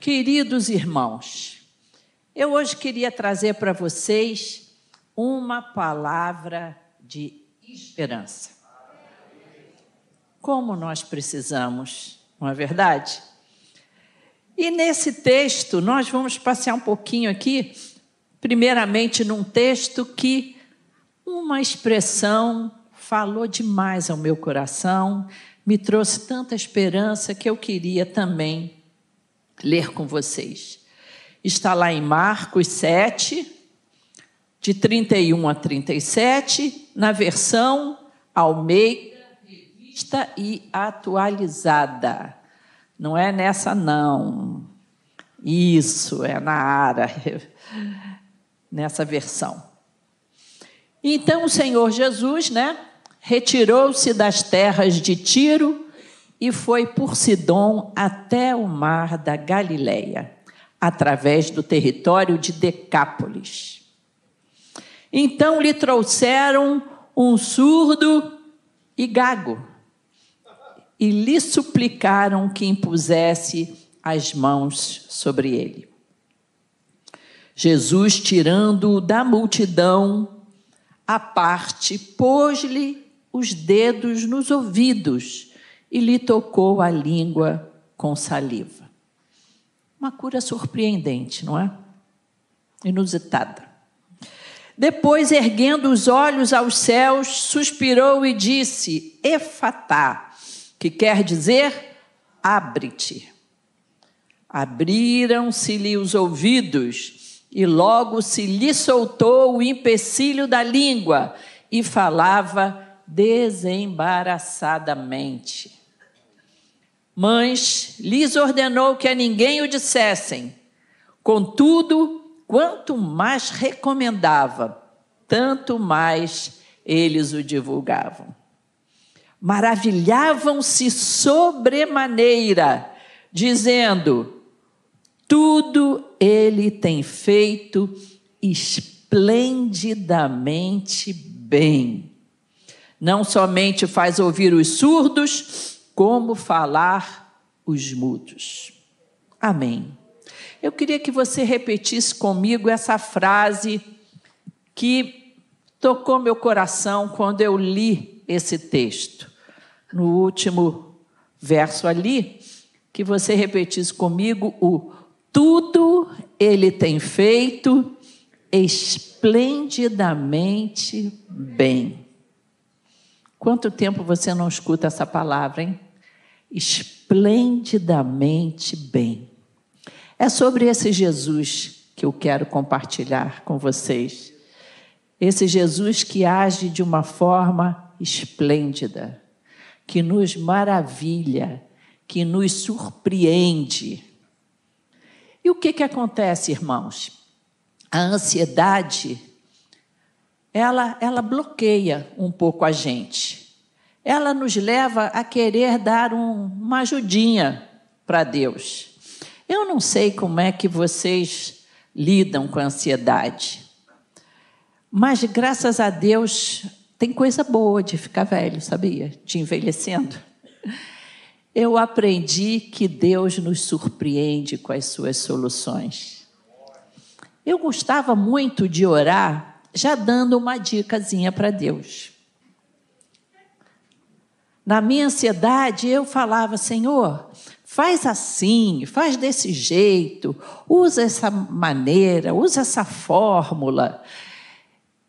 Queridos irmãos, eu hoje queria trazer para vocês uma palavra de esperança. Como nós precisamos, não é verdade? E nesse texto, nós vamos passear um pouquinho aqui, primeiramente num texto que uma expressão falou demais ao meu coração, me trouxe tanta esperança que eu queria também ler com vocês. Está lá em Marcos 7, de 31 a 37, na versão Almeida, revista e atualizada. Não é nessa, não. Isso, é na Ara, nessa versão. Então o Senhor Jesus, né, retirou-se das terras de Tiro e foi por Sidom até o mar da Galileia, através do território de Decápolis. Então lhe trouxeram um surdo e gago, e lhe suplicaram que impusesse as mãos sobre ele. Jesus, tirando-o da multidão, à parte, pôs-lhe os dedos nos ouvidos e lhe tocou a língua com saliva. Uma cura surpreendente, não é? Inusitada. Depois, erguendo os olhos aos céus, suspirou e disse: Efatá, que quer dizer abre-te. Abriram-se-lhe os ouvidos, e logo se lhe soltou o empecilho da língua, e falava desembaraçadamente. Mas lhes ordenou que a ninguém o dissessem. Contudo, quanto mais recomendava, tanto mais eles o divulgavam. Maravilhavam-se sobremaneira, dizendo: tudo ele tem feito esplendidamente bem. Não somente faz ouvir os surdos, como falar os mudos. Amém. Eu queria que você repetisse comigo essa frase que tocou meu coração quando eu li esse texto. No último verso ali, que você repetisse comigo o tudo ele tem feito esplendidamente bem. Quanto tempo você não escuta essa palavra, hein? Esplendidamente bem. É sobre esse Jesus que eu quero compartilhar com vocês. Esse Jesus que age de uma forma esplêndida, que nos maravilha, que nos surpreende. E o que, que acontece, irmãos? A ansiedade, ela, ela bloqueia um pouco a gente ela nos leva a querer dar um, uma ajudinha para Deus. Eu não sei como é que vocês lidam com a ansiedade, mas graças a Deus tem coisa boa de ficar velho, sabia? De envelhecendo. Eu aprendi que Deus nos surpreende com as suas soluções. Eu gostava muito de orar, já dando uma dicasinha para Deus. Na minha ansiedade, eu falava, Senhor, faz assim, faz desse jeito, usa essa maneira, usa essa fórmula.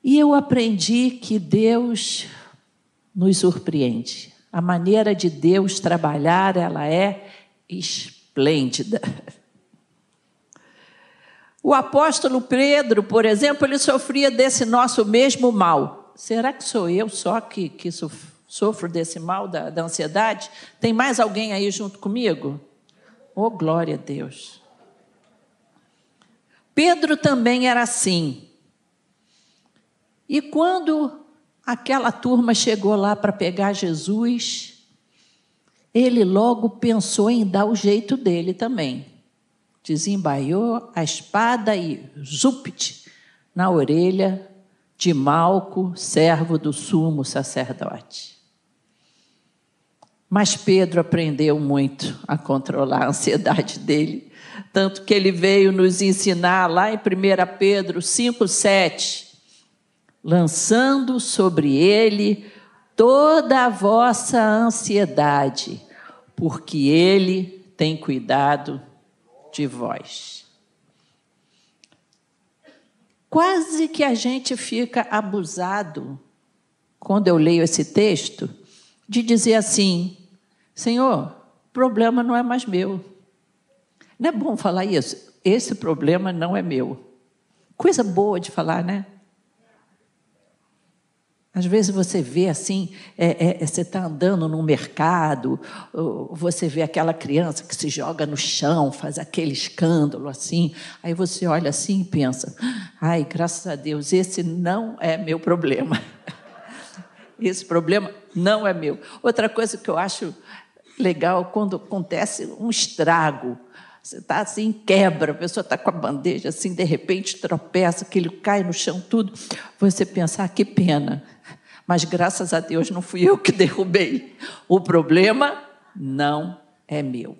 E eu aprendi que Deus nos surpreende. A maneira de Deus trabalhar, ela é esplêndida. O apóstolo Pedro, por exemplo, ele sofria desse nosso mesmo mal. Será que sou eu só que, que sofri? Sofro desse mal da, da ansiedade. Tem mais alguém aí junto comigo? Oh, glória a Deus. Pedro também era assim. E quando aquela turma chegou lá para pegar Jesus, ele logo pensou em dar o jeito dele também. Desembaiou a espada e zupte na orelha de Malco, servo do sumo sacerdote. Mas Pedro aprendeu muito a controlar a ansiedade dele. Tanto que ele veio nos ensinar lá em 1 Pedro 5, 7, lançando sobre ele toda a vossa ansiedade, porque ele tem cuidado de vós. Quase que a gente fica abusado, quando eu leio esse texto, de dizer assim: Senhor, problema não é mais meu. Não é bom falar isso? Esse problema não é meu. Coisa boa de falar, né? Às vezes você vê assim, é, é, você está andando no mercado, você vê aquela criança que se joga no chão, faz aquele escândalo assim, aí você olha assim e pensa: ai, graças a Deus, esse não é meu problema. Esse problema não é meu. Outra coisa que eu acho legal quando acontece um estrago. Você está assim, quebra, a pessoa está com a bandeja assim, de repente tropeça, ele cai no chão, tudo. Você pensa, ah, que pena. Mas graças a Deus não fui eu que derrubei. O problema não é meu.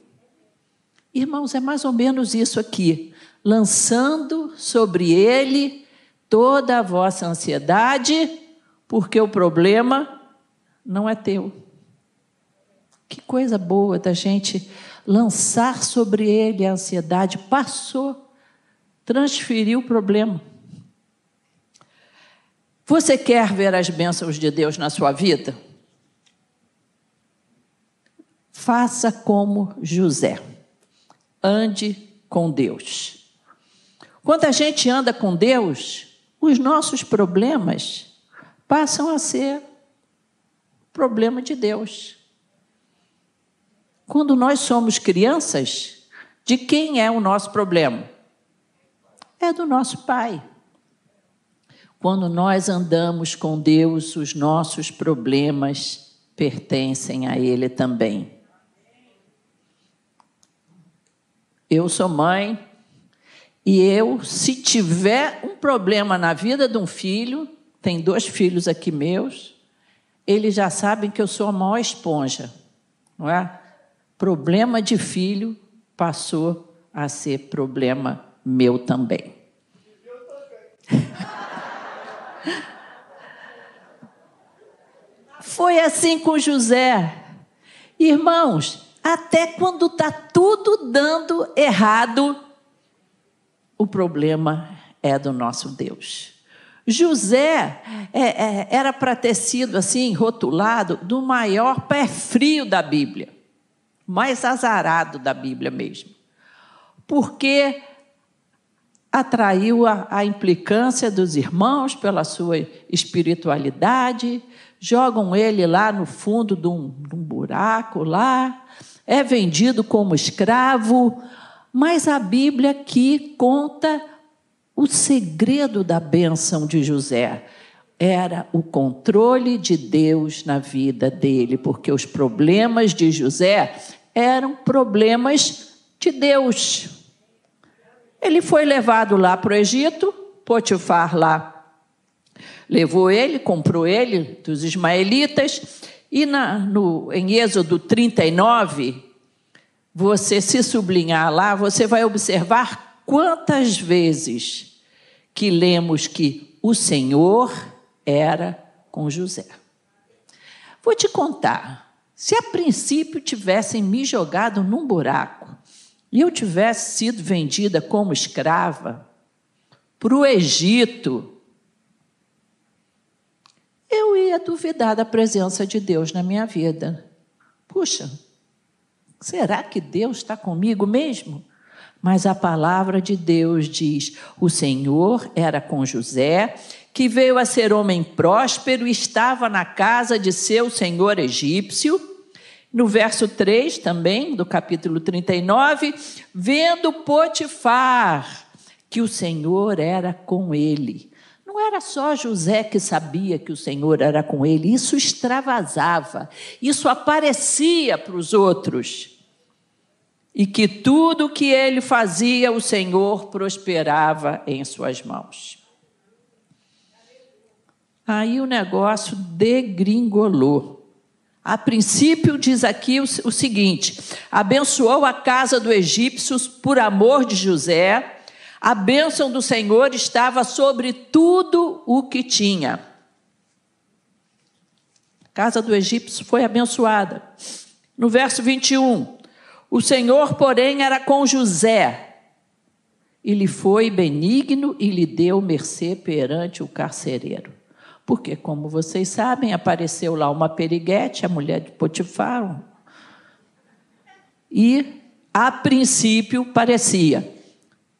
Irmãos, é mais ou menos isso aqui. Lançando sobre ele toda a vossa ansiedade, porque o problema não é teu. Que coisa boa da gente lançar sobre ele a ansiedade. Passou, transferiu o problema. Você quer ver as bênçãos de Deus na sua vida? Faça como José. Ande com Deus. Quando a gente anda com Deus, os nossos problemas passam a ser problema de Deus. Quando nós somos crianças, de quem é o nosso problema? É do nosso pai. Quando nós andamos com Deus, os nossos problemas pertencem a Ele também. Eu sou mãe e eu, se tiver um problema na vida de um filho, tem dois filhos aqui meus, eles já sabem que eu sou a maior esponja, não é? problema de filho passou a ser problema meu também. Foi assim com José. Irmãos, até quando está tudo dando errado, o problema é do nosso Deus. José é, é, era para ter sido assim, rotulado, do maior pé frio da Bíblia mais azarado da Bíblia mesmo. Porque atraiu a, a, implicância dos irmãos pela sua espiritualidade, jogam ele lá no fundo de um, de um buraco lá, é vendido como escravo, mas a Bíblia aqui conta o segredo da bênção de José era o controle de Deus na vida dele, porque os problemas de José eram problemas de Deus. Ele foi levado lá para o Egito, Potifar lá levou ele, comprou ele dos ismaelitas, e na, no, em Êxodo 39, você se sublinhar lá, você vai observar quantas vezes que lemos que o Senhor era com José. Vou te contar. Se a princípio tivessem me jogado num buraco e eu tivesse sido vendida como escrava para o Egito, eu ia duvidar da presença de Deus na minha vida. Puxa, será que Deus está comigo mesmo? Mas a palavra de Deus diz: o Senhor era com José que veio a ser homem próspero e estava na casa de seu senhor egípcio. No verso 3 também, do capítulo 39, vendo Potifar que o Senhor era com ele. Não era só José que sabia que o Senhor era com ele, isso extravasava, isso aparecia para os outros. E que tudo que ele fazia, o Senhor prosperava em suas mãos. Aí o negócio degringolou. A princípio, diz aqui o, o seguinte: abençoou a casa do egípcio por amor de José, a bênção do Senhor estava sobre tudo o que tinha. A casa do egípcio foi abençoada. No verso 21, o Senhor, porém, era com José, e lhe foi benigno e lhe deu mercê perante o carcereiro. Porque, como vocês sabem, apareceu lá uma periguete, a mulher de Potifar, e, a princípio, parecia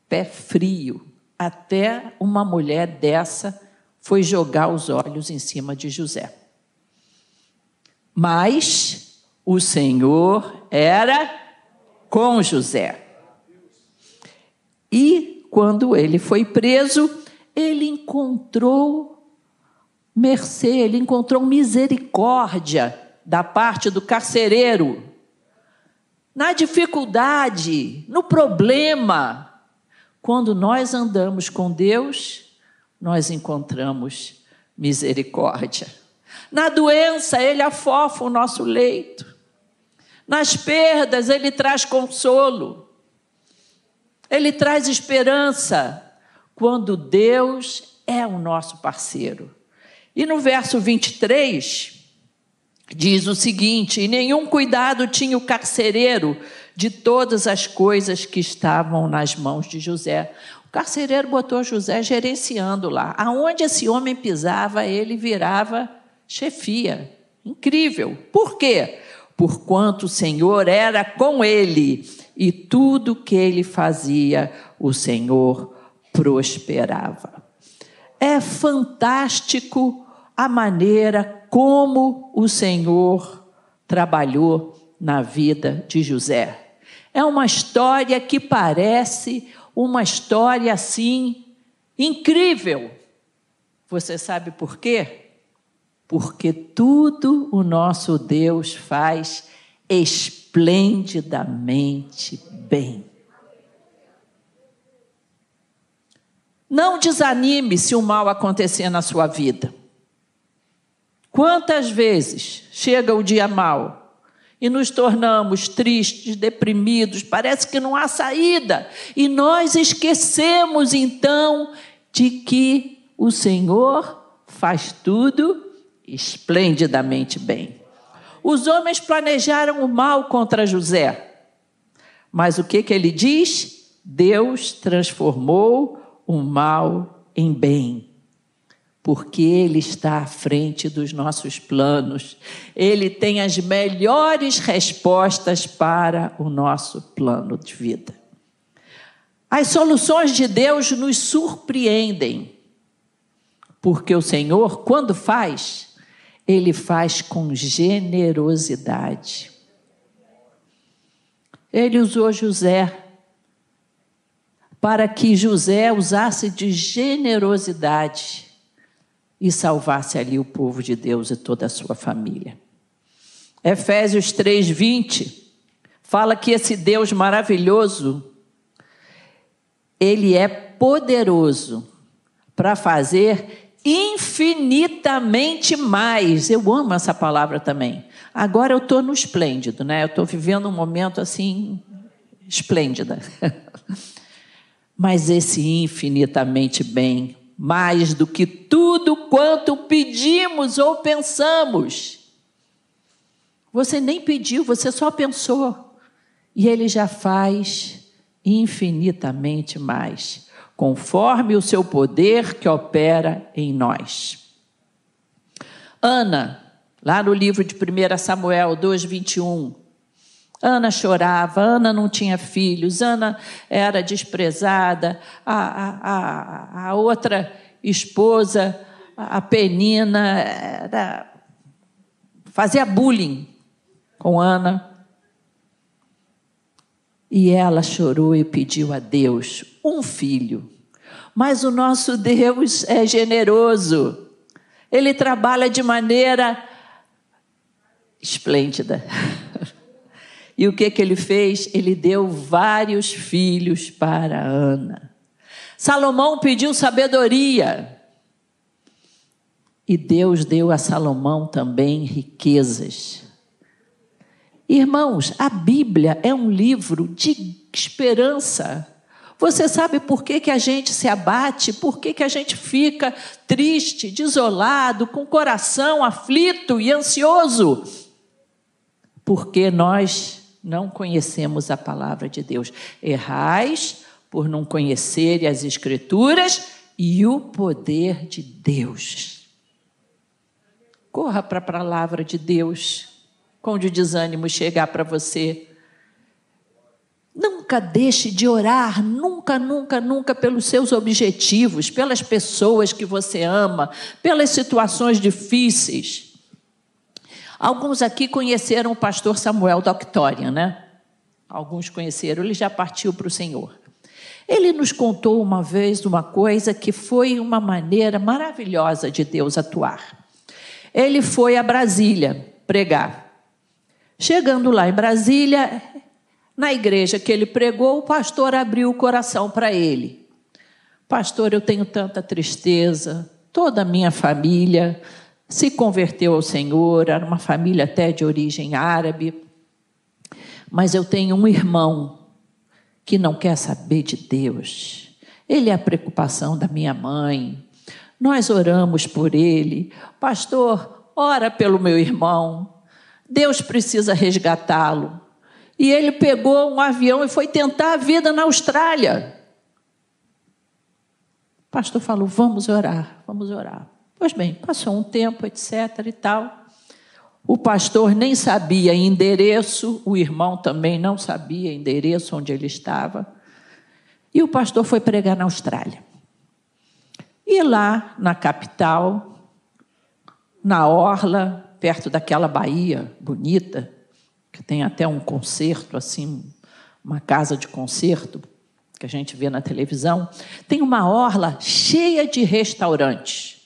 pé frio, até uma mulher dessa foi jogar os olhos em cima de José. Mas o Senhor era com José. E quando ele foi preso, ele encontrou mercê, ele encontrou misericórdia da parte do carcereiro. Na dificuldade, no problema, quando nós andamos com Deus, nós encontramos misericórdia. Na doença, Ele afofa o nosso leito. Nas perdas, Ele traz consolo. Ele traz esperança. Quando Deus é o nosso parceiro. E no verso 23, diz o seguinte: E nenhum cuidado tinha o carcereiro de todas as coisas que estavam nas mãos de José. O carcereiro botou José gerenciando lá. Aonde esse homem pisava, ele virava chefia. Incrível. Por quê? Porquanto o Senhor era com ele e tudo que ele fazia, o Senhor prosperava. É fantástico a maneira como o Senhor trabalhou na vida de José. É uma história que parece uma história assim incrível. Você sabe por quê? Porque tudo o nosso Deus faz esplendidamente bem. Não desanime se o mal acontecer na sua vida. Quantas vezes chega o dia mal e nos tornamos tristes, deprimidos, parece que não há saída. E nós esquecemos então de que o Senhor faz tudo esplendidamente bem. Os homens planejaram o mal contra José, mas o que, que ele diz? Deus transformou o mal em bem porque Ele está à frente dos nossos planos. Ele tem as melhores respostas para o nosso plano de vida. As soluções de Deus nos surpreendem, porque o Senhor, quando faz, Ele faz com generosidade. Ele usou José para que José usasse de generosidade e salvasse ali o povo de Deus e toda a sua família. Efésios 3:20 fala que esse Deus maravilhoso ele é poderoso para fazer infinitamente mais. Eu amo essa palavra também. Agora eu estou no esplêndido, né? Eu estou vivendo um momento assim esplêndida. Mas esse infinitamente bem mais do que tudo quanto pedimos ou pensamos. Você nem pediu, você só pensou. E ele já faz infinitamente mais, conforme o seu poder que opera em nós. Ana, lá no livro de 1 Samuel 2,21, Ana chorava, Ana não tinha filhos, Ana era desprezada, a, a, a, outra esposa, a Penina, era, fazia bullying com Ana. E ela chorou e pediu a Deus um filho. Mas o nosso Deus é generoso. Ele trabalha de maneira esplêndida. E o que, que ele fez? Ele deu vários filhos para Ana. Salomão pediu sabedoria. E Deus deu a Salomão também riquezas. Irmãos, a Bíblia é um livro de esperança. Você sabe por que, que a gente se abate, por que, que a gente fica triste, desolado, com o coração aflito e ansioso? Porque nós não conhecemos a palavra de Deus. Errais por não conhecerem as Escrituras e o poder de Deus. Corra para a palavra de Deus quando o desânimo chegar para você. Nunca deixe de orar, nunca, nunca, nunca pelos seus objetivos, pelas pessoas que você ama, pelas situações difíceis. Alguns aqui conheceram o pastor Samuel Doctorian, né? Alguns conheceram, ele já partiu para o Senhor. Ele nos contou uma vez uma coisa que foi uma maneira maravilhosa de Deus atuar. Ele foi a Brasília pregar. Chegando lá em Brasília, na igreja que ele pregou, o pastor abriu o coração para ele. Pastor, eu tenho tanta tristeza, toda a minha família se converteu ao Senhor, era uma família até de origem árabe, mas eu tenho um irmão que não quer saber de Deus. Ele é a preocupação da minha mãe. Nós oramos por ele. Pastor, ora pelo meu irmão. Deus precisa resgatá-lo. E ele pegou um avião e foi tentar a vida na Austrália. O pastor falou: vamos orar, vamos orar. Pois bem, passou um tempo, etc. e tal. O pastor nem sabia endereço, o irmão também não sabia endereço onde ele estava. E o pastor foi pregar na Austrália. E lá na capital, na orla, perto daquela baía bonita, que tem até um concerto assim, uma casa de concerto que a gente vê na televisão, tem uma orla cheia de restaurantes.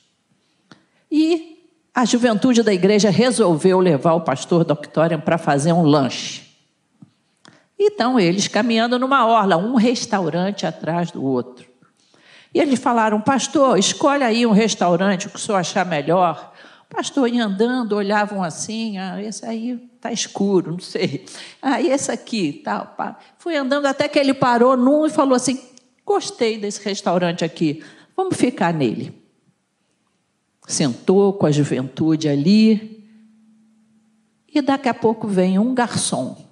E a juventude da igreja resolveu levar o pastor Doctorian para fazer um lanche. Então, eles caminhando numa orla, um restaurante atrás do outro. E eles falaram, pastor, escolhe aí um restaurante que o senhor achar melhor. Pastor ia andando, olhavam assim, ah, esse aí está escuro, não sei. Ah, e esse aqui, tal. Pá. Fui andando até que ele parou num e falou assim: gostei desse restaurante aqui, vamos ficar nele. Sentou com a juventude ali, e daqui a pouco vem um garçom.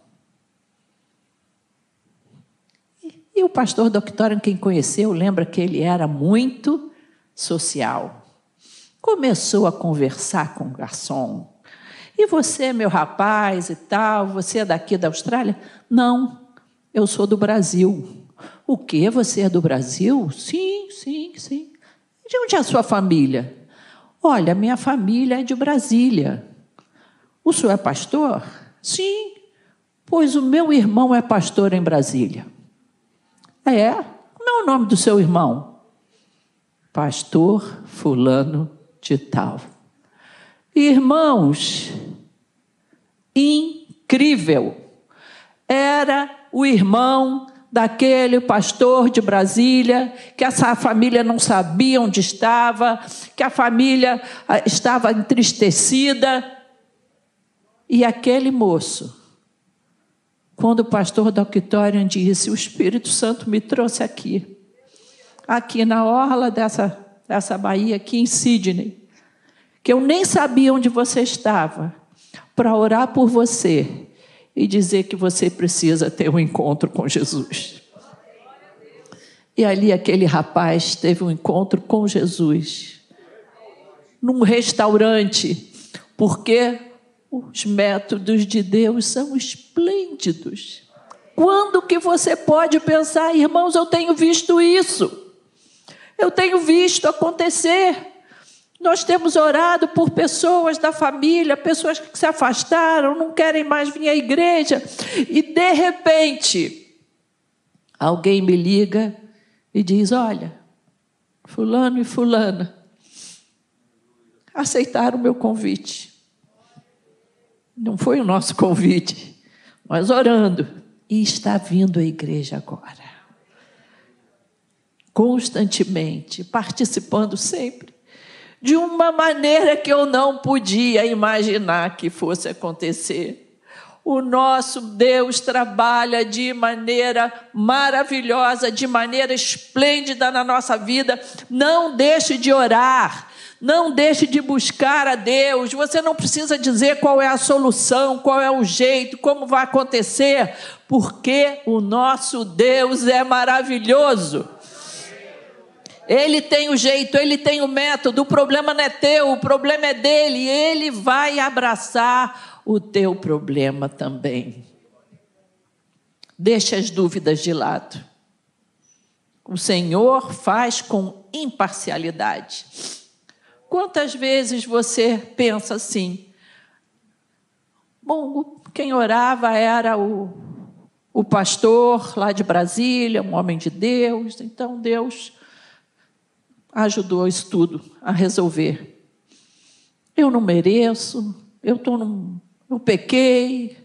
E o pastor Doctorian, quem conheceu, lembra que ele era muito social. Começou a conversar com o garçom. E você, meu rapaz e tal, você é daqui da Austrália? Não, eu sou do Brasil. O que? Você é do Brasil? Sim, sim, sim. De onde é a sua família? Olha, minha família é de Brasília. O senhor é pastor? Sim, pois o meu irmão é pastor em Brasília. É? Como é o nome do seu irmão? Pastor Fulano de Tal. Irmãos, incrível. Era o irmão daquele pastor de Brasília, que essa família não sabia onde estava, que a família ah, estava entristecida. E aquele moço, quando o pastor Doctorian disse: O Espírito Santo me trouxe aqui, aqui na orla dessa, dessa Bahia, aqui em Sydney que eu nem sabia onde você estava, para orar por você e dizer que você precisa ter um encontro com Jesus. E ali aquele rapaz teve um encontro com Jesus, num restaurante, porque os métodos de Deus são esplêndidos. Quando que você pode pensar, irmãos, eu tenho visto isso, eu tenho visto acontecer. Nós temos orado por pessoas da família, pessoas que se afastaram, não querem mais vir à igreja, e de repente, alguém me liga e diz: Olha, Fulano e Fulana aceitaram o meu convite. Não foi o nosso convite, mas orando. E está vindo à igreja agora. Constantemente, participando sempre de uma maneira que eu não podia imaginar que fosse acontecer. O nosso Deus trabalha de maneira maravilhosa, de maneira esplêndida na nossa vida. Não deixe de orar. Não deixe de buscar a Deus. Você não precisa dizer qual é a solução, qual é o jeito, como vai acontecer, porque o nosso Deus é maravilhoso. Ele tem o jeito, ele tem o método. O problema não é teu, o problema é dele. Ele vai abraçar o teu problema também. Deixe as dúvidas de lado. O Senhor faz com imparcialidade. Quantas vezes você pensa assim? Bom, quem orava era o, o pastor lá de Brasília, um homem de Deus, então Deus ajudou isso tudo a resolver. Eu não mereço, eu tô num, eu pequei,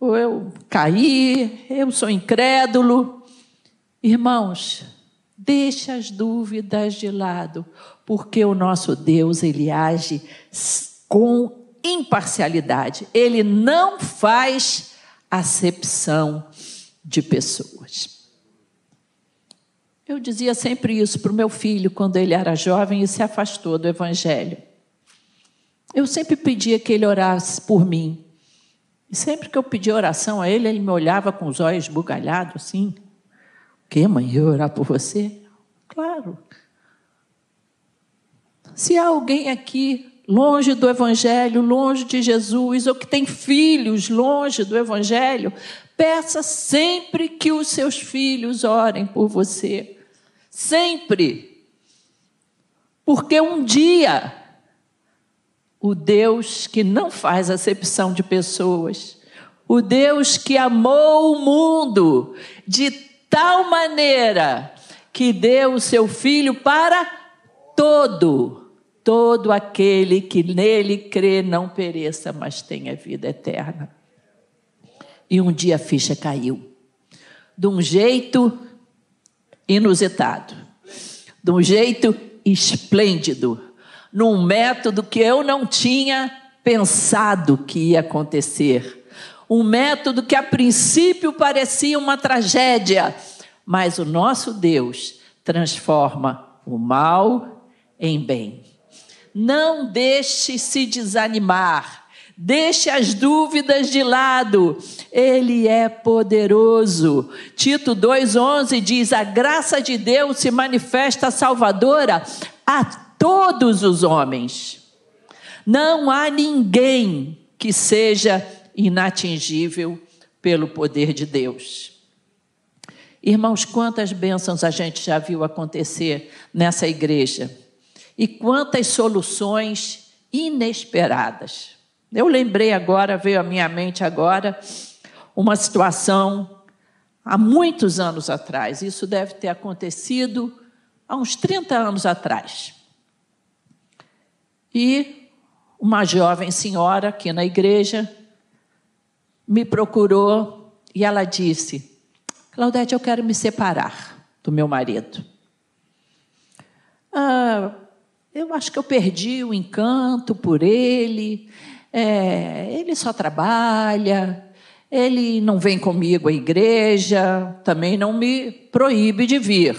ou eu caí, eu sou incrédulo. Irmãos, deixe as dúvidas de lado porque o nosso Deus, ele age com imparcialidade. Ele não faz acepção de pessoas. Eu dizia sempre isso para o meu filho quando ele era jovem e se afastou do Evangelho. Eu sempre pedia que ele orasse por mim. E sempre que eu pedia oração a ele, ele me olhava com os olhos bugalhados assim. O que, mãe? Eu orar por você? Claro. Se há alguém aqui longe do Evangelho, longe de Jesus, ou que tem filhos longe do Evangelho, peça sempre que os seus filhos orem por você. Sempre. Porque um dia, o Deus que não faz acepção de pessoas, o Deus que amou o mundo de tal maneira que deu o seu filho para todo todo aquele que nele crê não pereça, mas tenha vida eterna. E um dia a ficha caiu, de um jeito inusitado, de um jeito esplêndido, num método que eu não tinha pensado que ia acontecer. Um método que a princípio parecia uma tragédia, mas o nosso Deus transforma o mal em bem. Não deixe se desanimar. Deixe as dúvidas de lado. Ele é poderoso. Tito 2:11 diz: "A graça de Deus se manifesta salvadora a todos os homens. Não há ninguém que seja inatingível pelo poder de Deus." Irmãos, quantas bênçãos a gente já viu acontecer nessa igreja e quantas soluções inesperadas. Eu lembrei agora, veio à minha mente agora, uma situação há muitos anos atrás, isso deve ter acontecido há uns 30 anos atrás. E uma jovem senhora aqui na igreja me procurou e ela disse: Claudete, eu quero me separar do meu marido. Ah, eu acho que eu perdi o encanto por ele. É, ele só trabalha, ele não vem comigo à igreja, também não me proíbe de vir.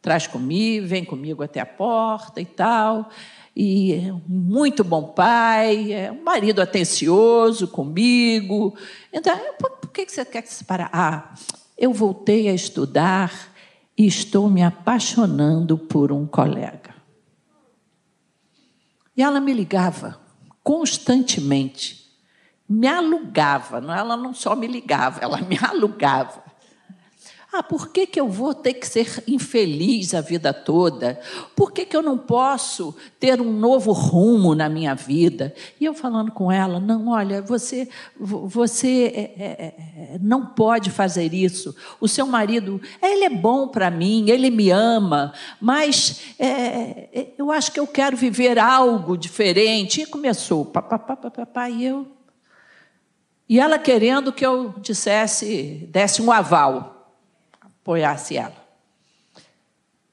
Traz comigo, vem comigo até a porta e tal. E é um muito bom pai, é um marido atencioso comigo. Então, por que você quer se separar? Ah, eu voltei a estudar e estou me apaixonando por um colega. E ela me ligava constantemente, me alugava, ela não só me ligava, ela me alugava. Ah, por que, que eu vou ter que ser infeliz a vida toda? Por que, que eu não posso ter um novo rumo na minha vida? E eu falando com ela, não, olha, você, você é, é, é, não pode fazer isso. O seu marido, ele é bom para mim, ele me ama, mas é, é, eu acho que eu quero viver algo diferente. E começou, papapá, e eu. E ela querendo que eu dissesse, desse um aval apoiasse ela.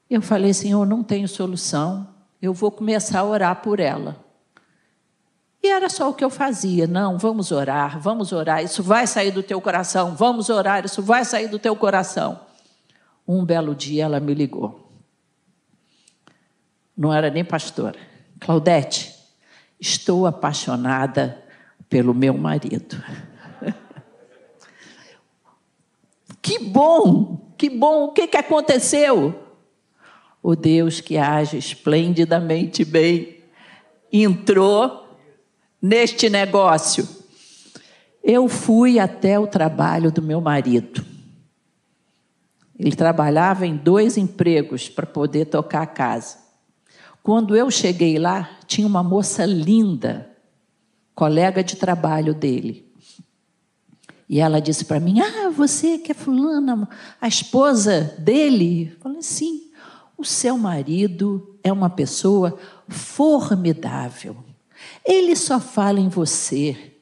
Eu falei, Senhor, não tenho solução, eu vou começar a orar por ela. E era só o que eu fazia. Não, vamos orar, vamos orar, isso vai sair do teu coração, vamos orar, isso vai sair do teu coração. Um belo dia ela me ligou. Não era nem pastora. Claudete, estou apaixonada pelo meu marido. que bom, que bom, o que, que aconteceu? O Deus que age esplendidamente bem entrou neste negócio. Eu fui até o trabalho do meu marido. Ele trabalhava em dois empregos para poder tocar a casa. Quando eu cheguei lá, tinha uma moça linda, colega de trabalho dele. E ela disse para mim: Ah, você que é fulana, a esposa dele? Eu falei: Sim, o seu marido é uma pessoa formidável. Ele só fala em você.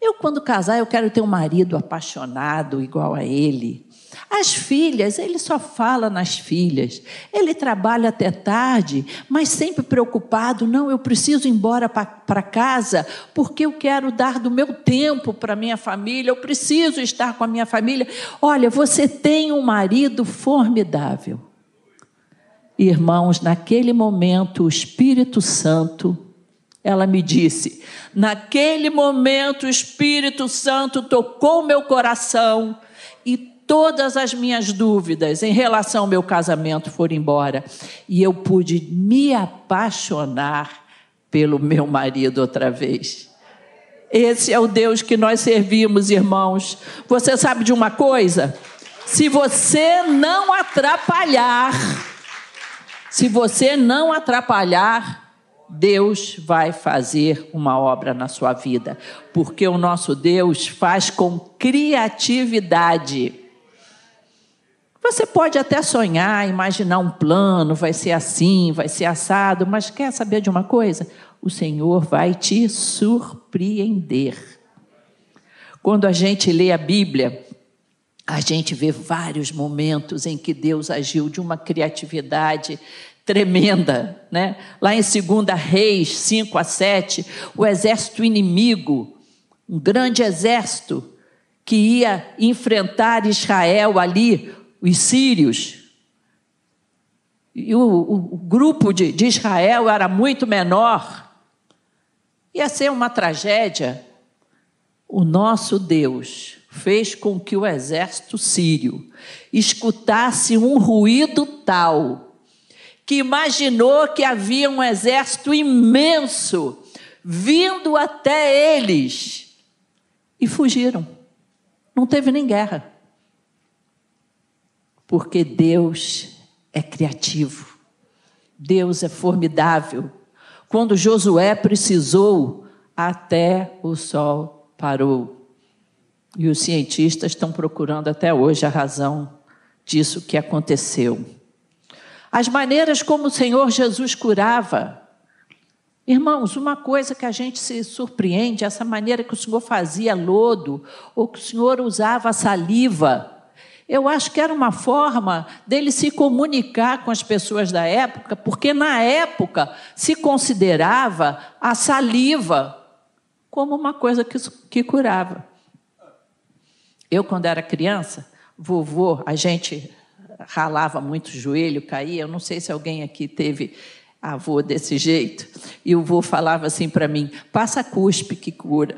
Eu, quando casar, eu quero ter um marido apaixonado igual a ele. As filhas, ele só fala nas filhas. Ele trabalha até tarde, mas sempre preocupado. Não, eu preciso ir embora para casa porque eu quero dar do meu tempo para minha família. Eu preciso estar com a minha família. Olha, você tem um marido formidável. Irmãos, naquele momento, o Espírito Santo, ela me disse, naquele momento, o Espírito Santo tocou meu coração e todas as minhas dúvidas em relação ao meu casamento foram embora. E eu pude me apaixonar pelo meu marido outra vez. Esse é o Deus que nós servimos, irmãos. Você sabe de uma coisa? Se você não atrapalhar, se você não atrapalhar, Deus vai fazer uma obra na sua vida, porque o nosso Deus faz com criatividade. Você pode até sonhar, imaginar um plano, vai ser assim, vai ser assado, mas quer saber de uma coisa? O Senhor vai te surpreender. Quando a gente lê a Bíblia, a gente vê vários momentos em que Deus agiu de uma criatividade tremenda, né? Lá em 2 Reis 5 a 7, o exército inimigo, um grande exército que ia enfrentar Israel ali, os sírios. E o, o, o grupo de, de Israel era muito menor. Ia ser uma tragédia. O nosso Deus fez com que o exército sírio escutasse um ruído tal que imaginou que havia um exército imenso vindo até eles e fugiram. Não teve nem guerra porque Deus é criativo, Deus é formidável. Quando Josué precisou, até o sol parou. E os cientistas estão procurando até hoje a razão disso que aconteceu. As maneiras como o Senhor Jesus curava. Irmãos, uma coisa que a gente se surpreende, essa maneira que o Senhor fazia lodo, ou que o Senhor usava saliva eu acho que era uma forma dele se comunicar com as pessoas da época, porque na época se considerava a saliva como uma coisa que, que curava. Eu, quando era criança, vovô, a gente ralava muito o joelho, caía. Eu não sei se alguém aqui teve avô desse jeito. E o vô falava assim para mim: passa cuspe que cura.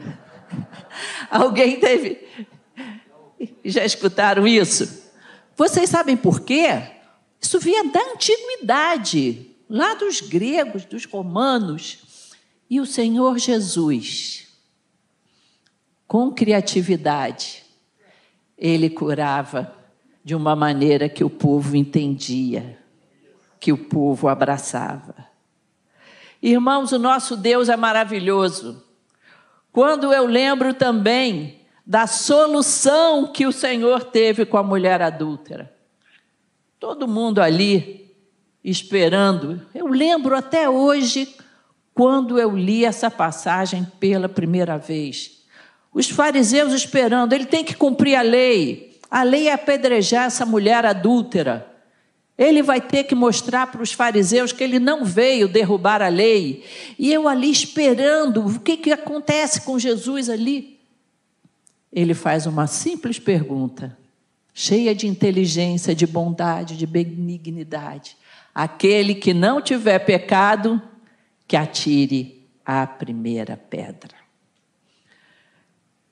Alguém teve já escutaram isso? Vocês sabem por quê? Isso vinha da antiguidade, lá dos gregos, dos romanos. E o Senhor Jesus, com criatividade, ele curava de uma maneira que o povo entendia, que o povo abraçava. Irmãos, o nosso Deus é maravilhoso. Quando eu lembro também da solução que o Senhor teve com a mulher adúltera. Todo mundo ali esperando. Eu lembro até hoje quando eu li essa passagem pela primeira vez. Os fariseus esperando, ele tem que cumprir a lei. A lei é apedrejar essa mulher adúltera. Ele vai ter que mostrar para os fariseus que ele não veio derrubar a lei. E eu ali esperando, o que, que acontece com Jesus ali? Ele faz uma simples pergunta, cheia de inteligência, de bondade, de benignidade. Aquele que não tiver pecado, que atire a primeira pedra.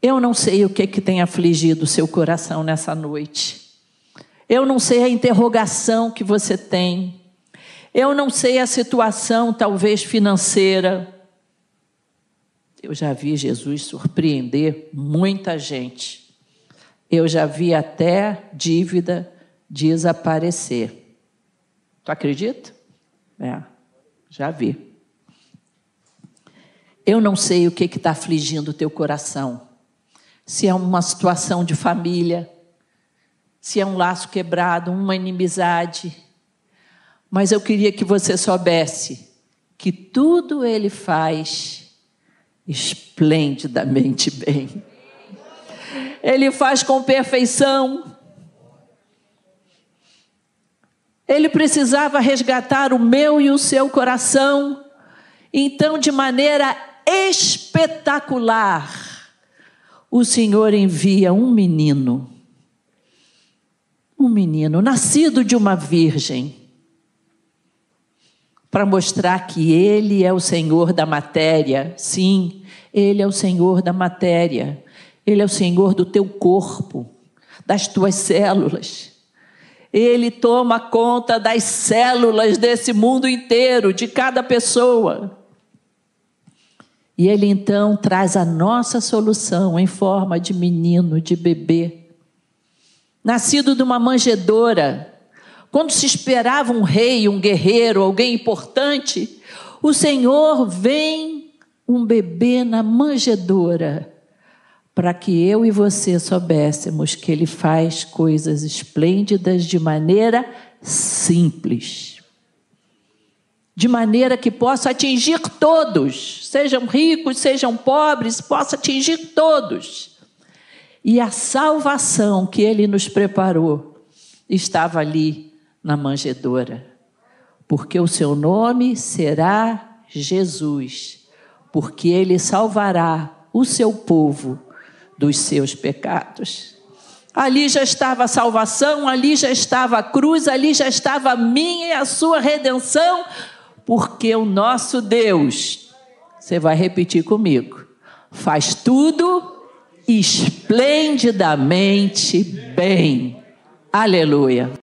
Eu não sei o que, que tem afligido o seu coração nessa noite. Eu não sei a interrogação que você tem. Eu não sei a situação, talvez financeira. Eu já vi Jesus surpreender muita gente. Eu já vi até dívida desaparecer. Tu acredita? É, já vi. Eu não sei o que está afligindo o teu coração se é uma situação de família, se é um laço quebrado, uma inimizade. Mas eu queria que você soubesse que tudo ele faz esplendidamente bem. Ele faz com perfeição. Ele precisava resgatar o meu e o seu coração. Então, de maneira espetacular, o Senhor envia um menino, um menino nascido de uma virgem, para mostrar que Ele é o Senhor da matéria. Sim, Ele é o Senhor da matéria. Ele é o Senhor do teu corpo, das tuas células. Ele toma conta das células desse mundo inteiro, de cada pessoa. E ele então traz a nossa solução em forma de menino, de bebê, nascido de uma manjedora. Quando se esperava um rei, um guerreiro, alguém importante, o Senhor vem um bebê na manjedora, para que eu e você soubéssemos que ele faz coisas esplêndidas de maneira simples de maneira que possa atingir todos, sejam ricos, sejam pobres, possa atingir todos. E a salvação que ele nos preparou estava ali na manjedora, porque o seu nome será Jesus, porque ele salvará o seu povo dos seus pecados. Ali já estava a salvação, ali já estava a cruz, ali já estava a minha e a sua redenção, porque o nosso Deus, você vai repetir comigo, faz tudo esplendidamente bem. Aleluia.